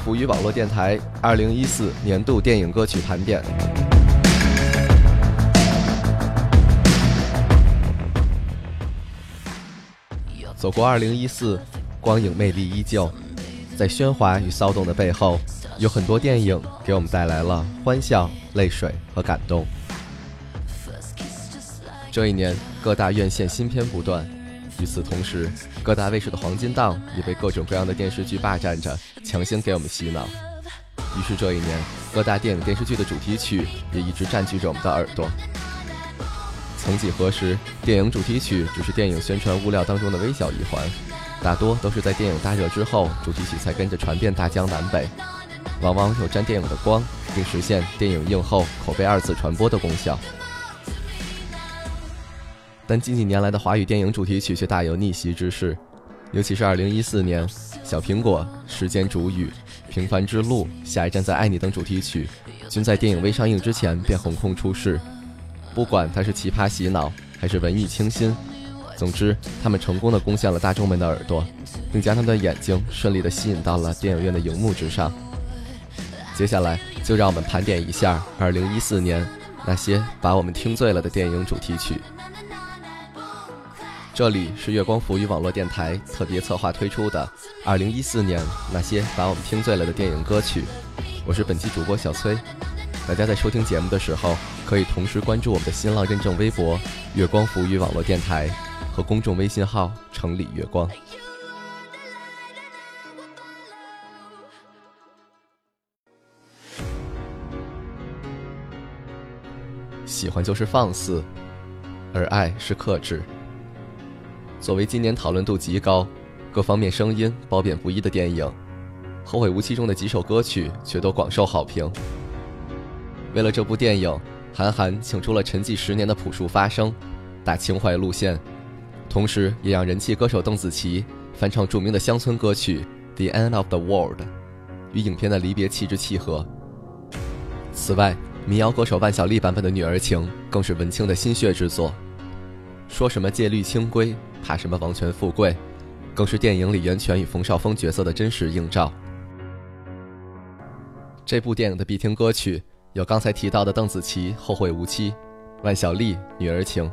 月光浮语网络电台二零一四年度电影歌曲盘点。走过二零一四，光影魅力依旧，在喧哗与骚动的背后，有很多电影给我们带来了欢笑、泪水和感动。这一年，各大院线新片不断，与此同时，各大卫视的黄金档也被各种各样的电视剧霸占着，强行给我们洗脑。于是这一年，各大电影电视剧的主题曲也一直占据着我们的耳朵。曾几何时，电影主题曲只是电影宣传物料当中的微小一环，大多都是在电影大热之后，主题曲才跟着传遍大江南北，往往有沾电影的光，并实现电影映后口碑二次传播的功效。但近几年来的华语电影主题曲却大有逆袭之势，尤其是2014年，《小苹果》《时间煮雨》《平凡之路》《下一站在爱你》等主题曲，均在电影未上映之前便横空出世。不管它是奇葩洗脑，还是文艺清新，总之，他们成功的攻陷了大众们的耳朵，并将他们的眼睛顺利的吸引到了电影院的荧幕之上。接下来，就让我们盘点一下2014年那些把我们听醉了的电影主题曲。这里是月光浮语网络电台特别策划推出的2014年那些把我们听醉了的电影歌曲，我是本期主播小崔。大家在收听节目的时候，可以同时关注我们的新浪认证微博“月光浮语网络电台”和公众微信号“城里月光”。喜欢就是放肆，而爱是克制。作为今年讨论度极高、各方面声音褒贬不一的电影，《后会无期》中的几首歌曲却都广受好评。为了这部电影，韩寒请出了沉寂十年的朴树发声，打情怀路线，同时也让人气歌手邓紫棋翻唱著名的乡村歌曲《The End of the World》，与影片的离别气质契合。此外，民谣歌手万晓利版本的《女儿情》更是文青的心血之作。说什么戒律清规，怕什么王权富贵，更是电影里袁泉与冯绍峰角色的真实映照。这部电影的必听歌曲。有刚才提到的邓紫棋《后会无期》，万晓利《女儿情》，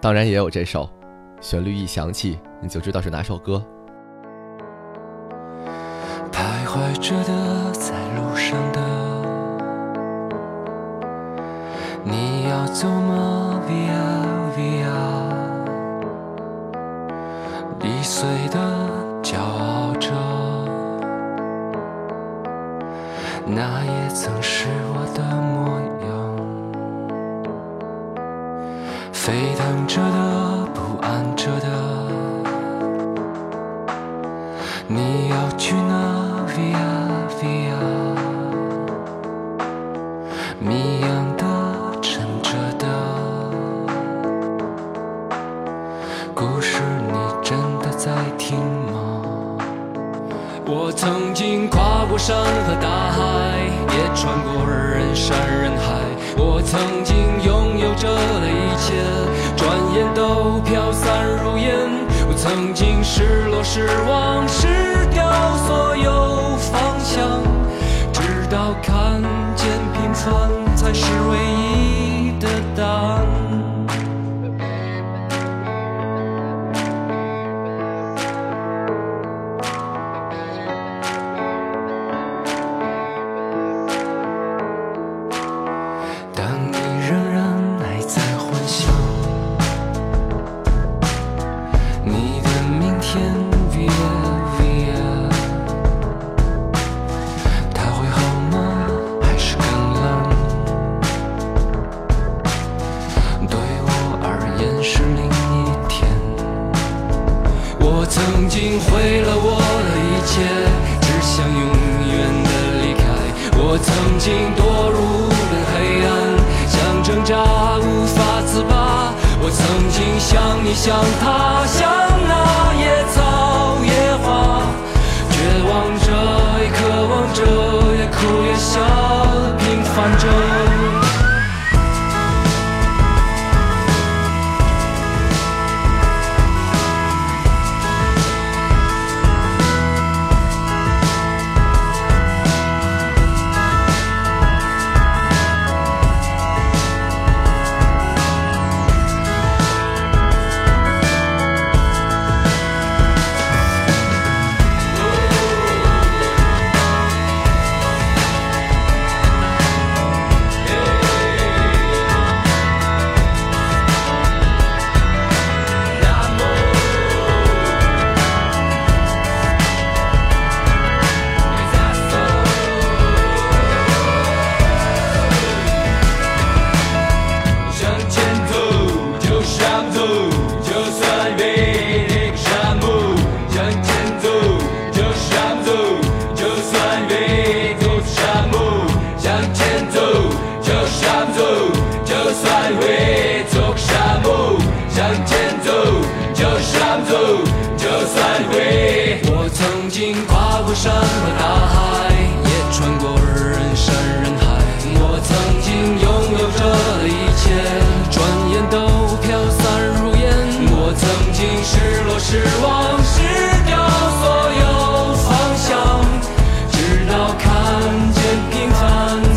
当然也有这首，旋律一响起你就知道是哪首歌。徘徊着的，在路上的，你要走吗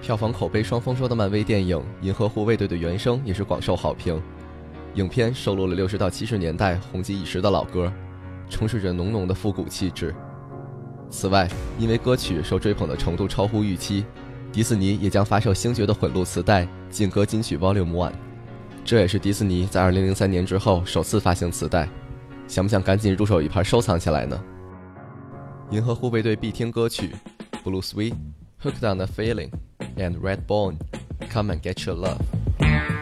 票房口碑双丰收的漫威电影《银河护卫队》的原声也是广受好评。影片收录了六十到七十年代红极一时的老歌，充斥着浓浓的复古气质。此外，因为歌曲受追捧的程度超乎预期，迪士尼也将发售星爵的混录磁带《劲歌金曲 Volume One》，这也是迪士尼在二零零三年之后首次发行磁带。想不想赶紧入手一盘收藏起来呢？银河护卫队必听歌曲《Blue Sweet》，Hooked on the Feeling。and Redbone. Come and get your love.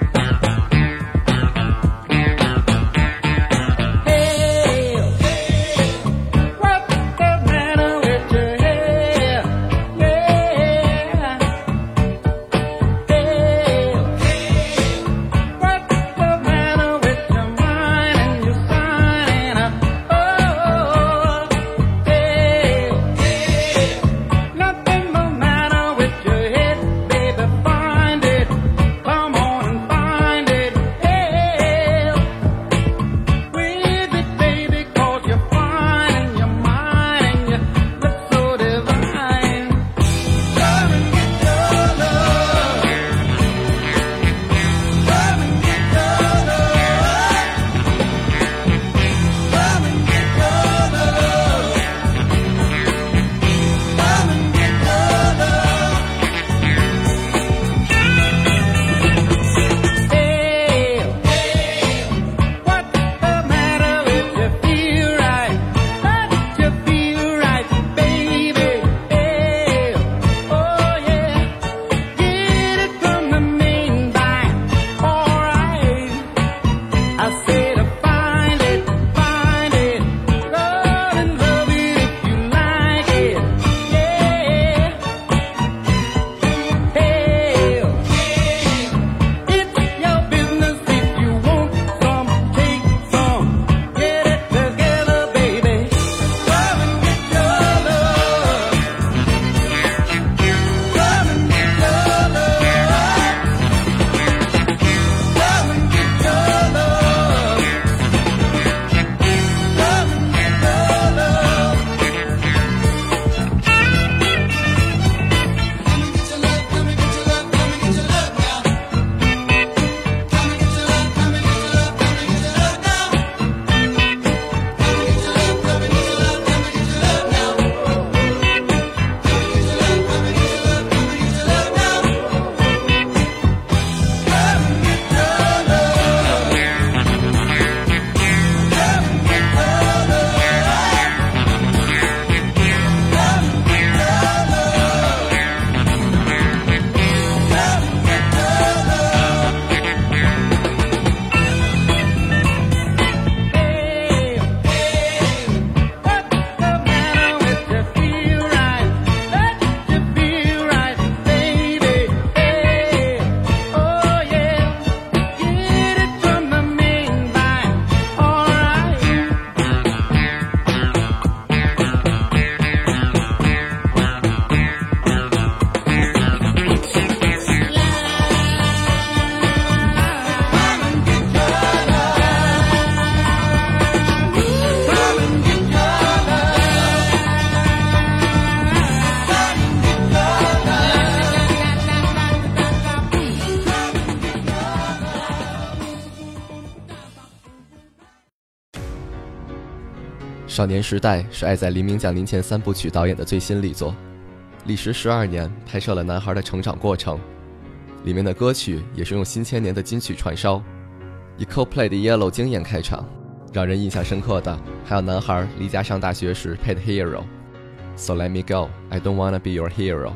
少年时代是爱在黎明降临前三部曲导演的最新力作，历时十二年拍摄了男孩的成长过程。里面的歌曲也是用新千年的金曲串烧，以 CoPlay 的《Yellow 惊艳开场。让人印象深刻的还有男孩离家上大学时配的 Hero，So let me go，I don't wanna be your hero。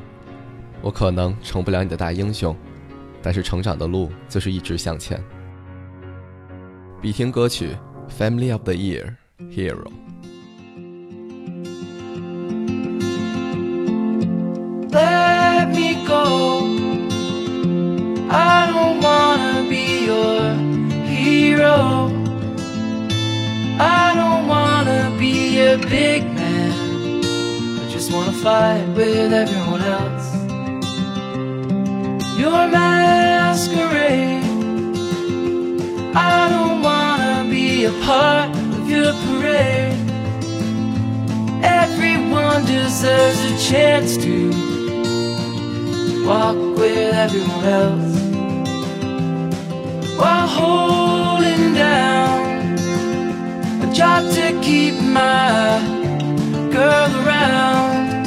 我可能成不了你的大英雄，但是成长的路就是一直向前。必听歌曲 Family of the Year Hero。Big man. I just wanna fight with everyone else. Your masquerade. I don't wanna be a part of your parade. Everyone deserves a chance to walk with everyone else while holding down job to keep my girl around.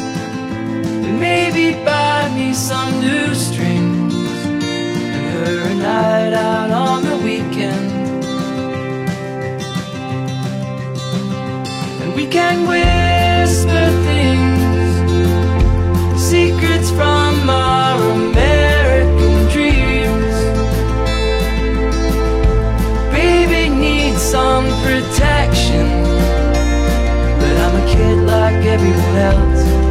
And maybe buy me some new strings and her a night out on the weekend. And we can whisper things secrets from our protection, but I'm a kid like everyone else.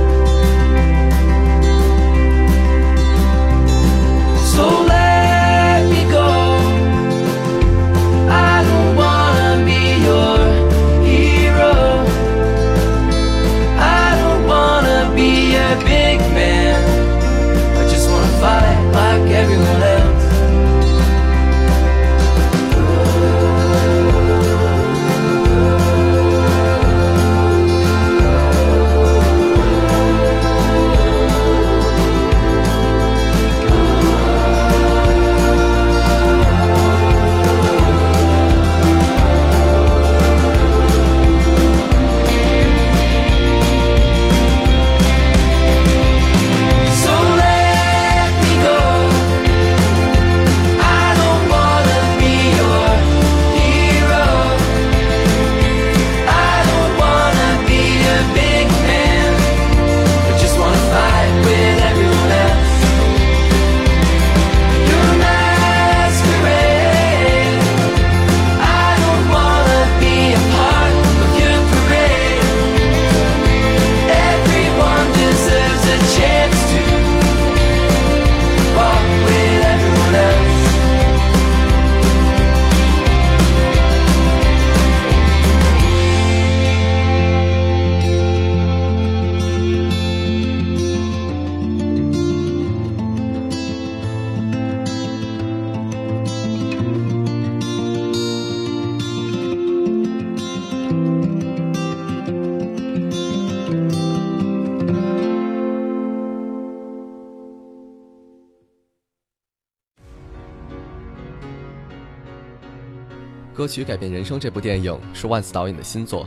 歌曲改变人生》这部电影是万斯导演的新作，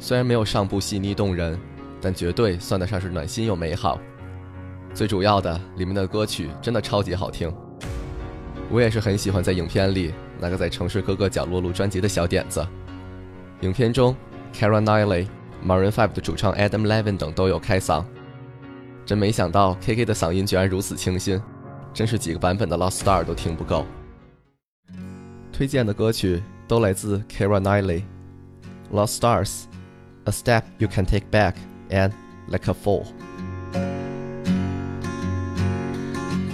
虽然没有上部细腻动人，但绝对算得上是暖心又美好。最主要的，里面的歌曲真的超级好听。我也是很喜欢在影片里那个在城市各个角落录专辑的小点子。影片中 k a r a Knightley、Maroon Five 的主唱 Adam Levine 等都有开嗓，真没想到 KK 的嗓音居然如此清新，真是几个版本的 Lost Star 都听不够。推荐的歌曲都来自 k a r a Knightley，《Lost Stars》，《A Step You Can Take Back》and《Like a Fool》。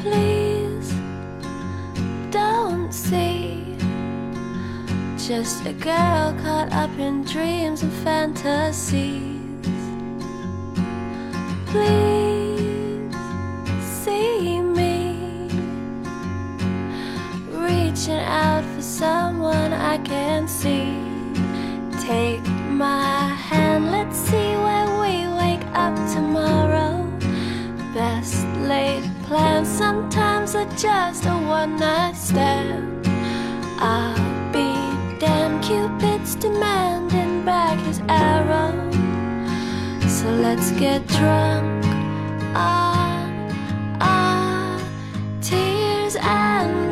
Please don't see just a girl caught up in dreams and fantasies. Please see me reaching out for someone I can see. Take my hand, let's see where we wake up tomorrow. Best laid plans sometimes are just a one night stand. I'll be damn Cupid's demanding back his arrow. So let's get drunk on our tears and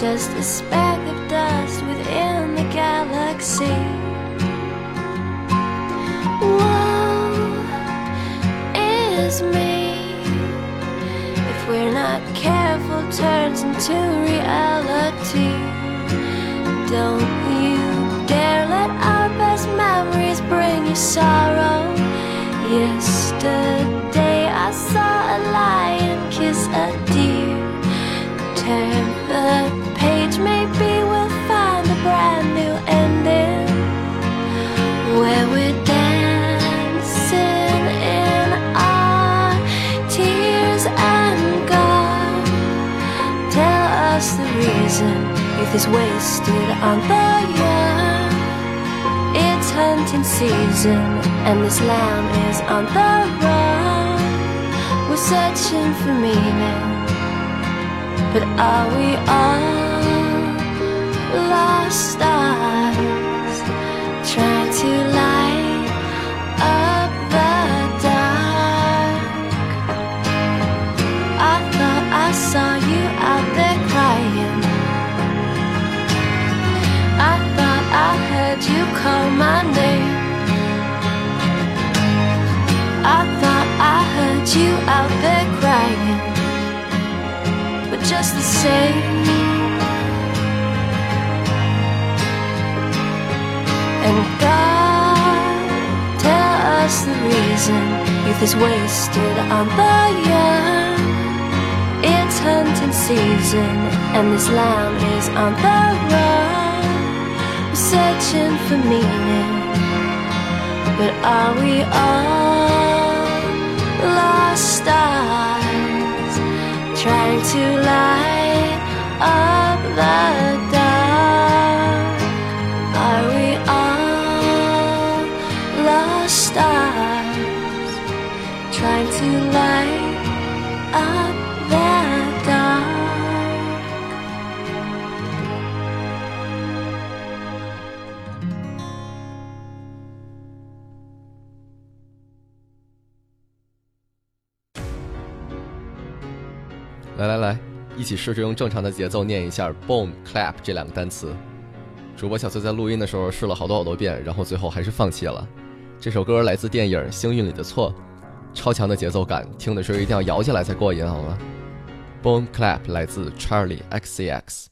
Just a speck of dust within the galaxy. Woe is me if we're not careful, turns into reality. Don't you dare let our best memories bring you sorrow. Yesterday I saw a lion kiss a deer. Turn the maybe we'll find a brand new ending where we're dancing in our tears and God. Tell us the reason youth is wasted on the young. It's hunting season, and this lamb is on the run. We're searching for meaning. But are we all you out there crying. But just the same. And God, tell us the reason youth is wasted on the young. It's hunting season, and this lamb is on the run. We're searching for meaning, but are we all lost stars? trying to light up the dark. To light up the dark? 来来来，一起试着用正常的节奏念一下 “boom clap” 这两个单词。主播小崔在录音的时候试了好多好多遍，然后最后还是放弃了。这首歌来自电影《幸运里的错》，超强的节奏感，听的时候一定要摇起来才过瘾，好吗？“boom clap” 来自 Charlie XCX。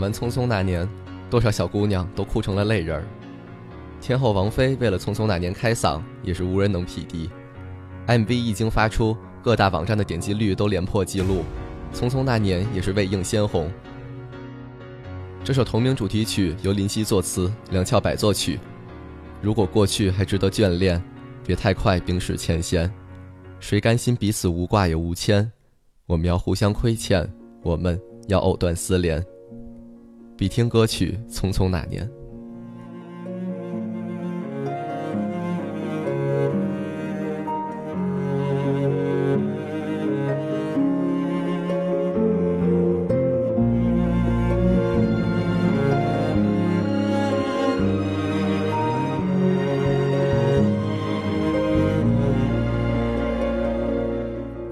看完《匆匆那年》，多少小姑娘都哭成了泪人儿。天后王菲为了《匆匆那年》开嗓，也是无人能匹敌。MV 一经发出，各大网站的点击率都连破纪录，《匆匆那年》也是未映先红。这首同名主题曲由林夕作词，梁翘柏作曲。如果过去还值得眷恋，别太快冰释前嫌。谁甘心彼此无挂也无牵？我们要互相亏欠，我们要藕断丝连。比听歌曲《匆匆那年》。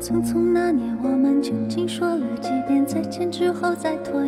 匆匆那年，我们究竟说了几遍再见之后再拖延？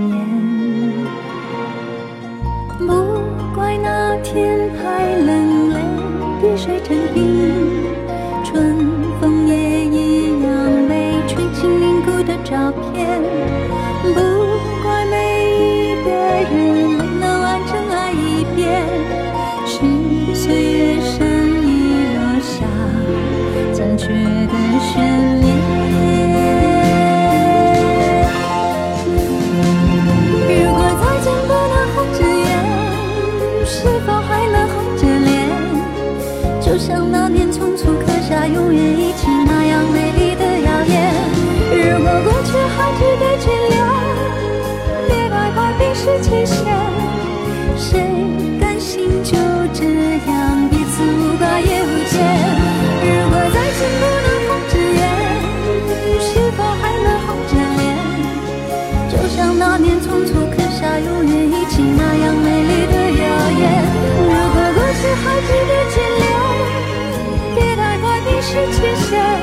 释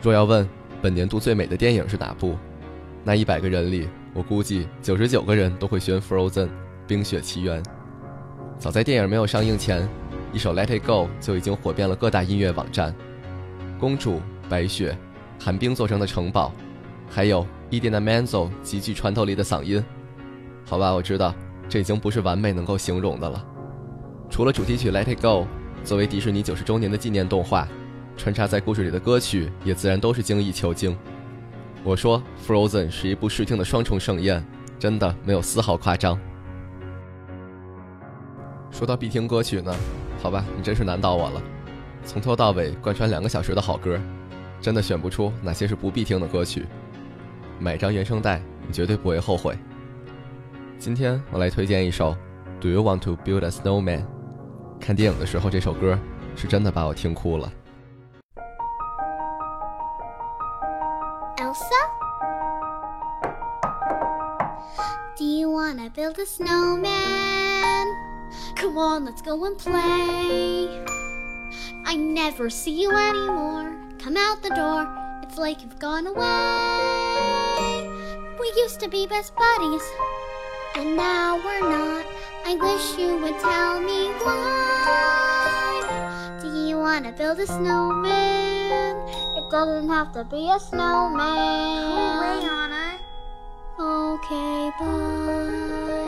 若要问本年度最美的电影是哪部，那一百个人里，我估计九十九个人都会选《Frozen》冰雪奇缘。早在电影没有上映前，一首《Let It Go》就已经火遍了各大音乐网站。公主、白雪、寒冰做成的城堡，还有伊甸娜·曼 o 极具穿透力的嗓音。好吧，我知道这已经不是完美能够形容的了。除了主题曲《Let It Go》，作为迪士尼九十周年的纪念动画，穿插在故事里的歌曲也自然都是精益求精。我说《Frozen》是一部视听的双重盛宴，真的没有丝毫夸张。说到必听歌曲呢，好吧，你真是难倒我了。从头到尾贯穿两个小时的好歌，真的选不出哪些是不必听的歌曲。买张原声带，你绝对不会后悔。今天我来推荐一首《Do You Want to Build a Snowman》。看电影的时候，这首歌是真的把我听哭了。A snowman? Come on, let's go and play. I never see you anymore. Come out the door, it's like you've gone away. We used to be best buddies, and now we're not. I wish you would tell me why. Do you wanna build a snowman? It doesn't have to be a snowman. Go away, Anna. Okay, bye.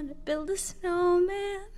wanna build a snowman.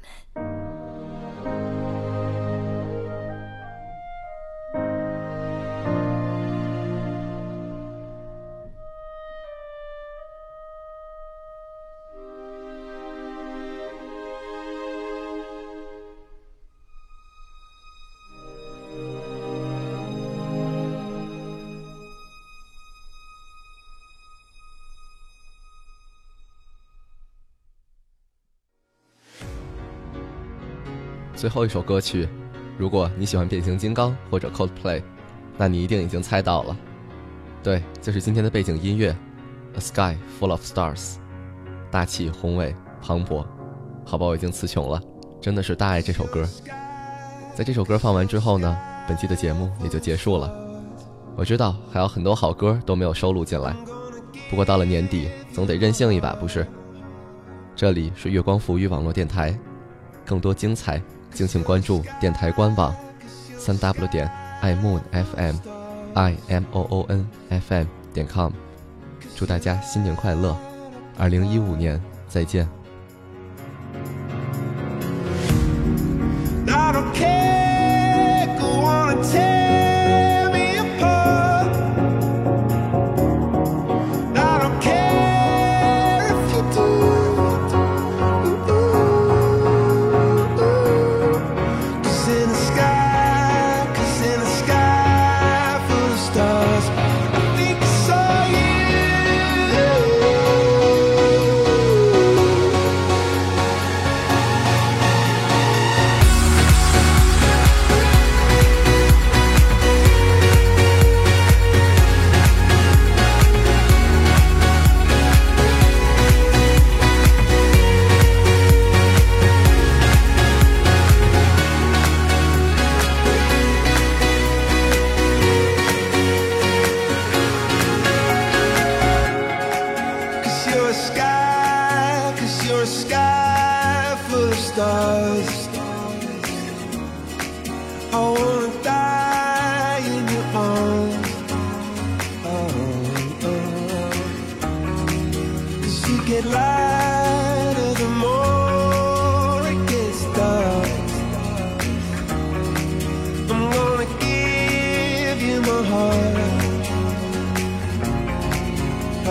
最后一首歌曲，如果你喜欢变形金刚或者 Coldplay，那你一定已经猜到了，对，就是今天的背景音乐《A Sky Full of Stars》，大气宏伟磅礴。好吧，我已经词穷了，真的是大爱这首歌。在这首歌放完之后呢，本期的节目也就结束了。我知道还有很多好歌都没有收录进来，不过到了年底，总得任性一把，不是？这里是月光浮语网络电台，更多精彩，敬请关注电台官网，三 w 点 i moon fm i m o o n f m 点 com。祝大家新年快乐，二零一五年再见。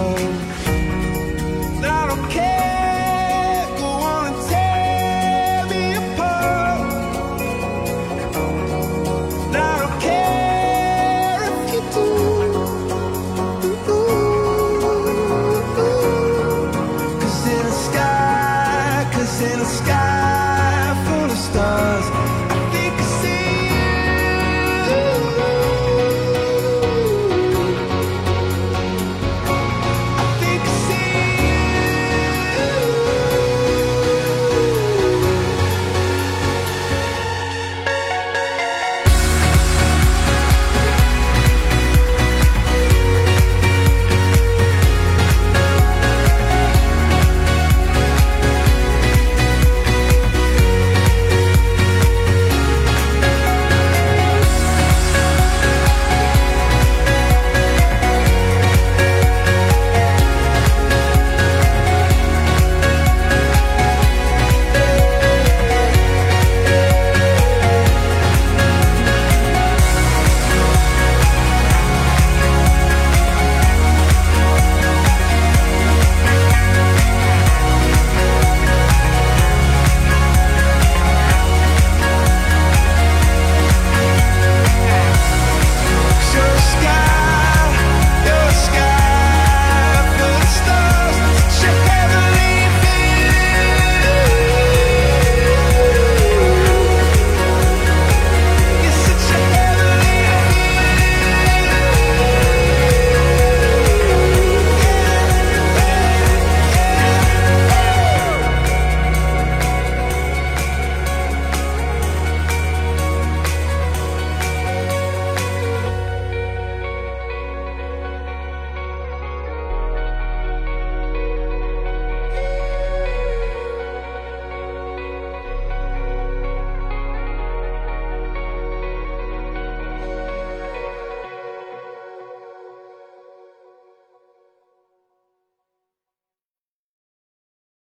哦。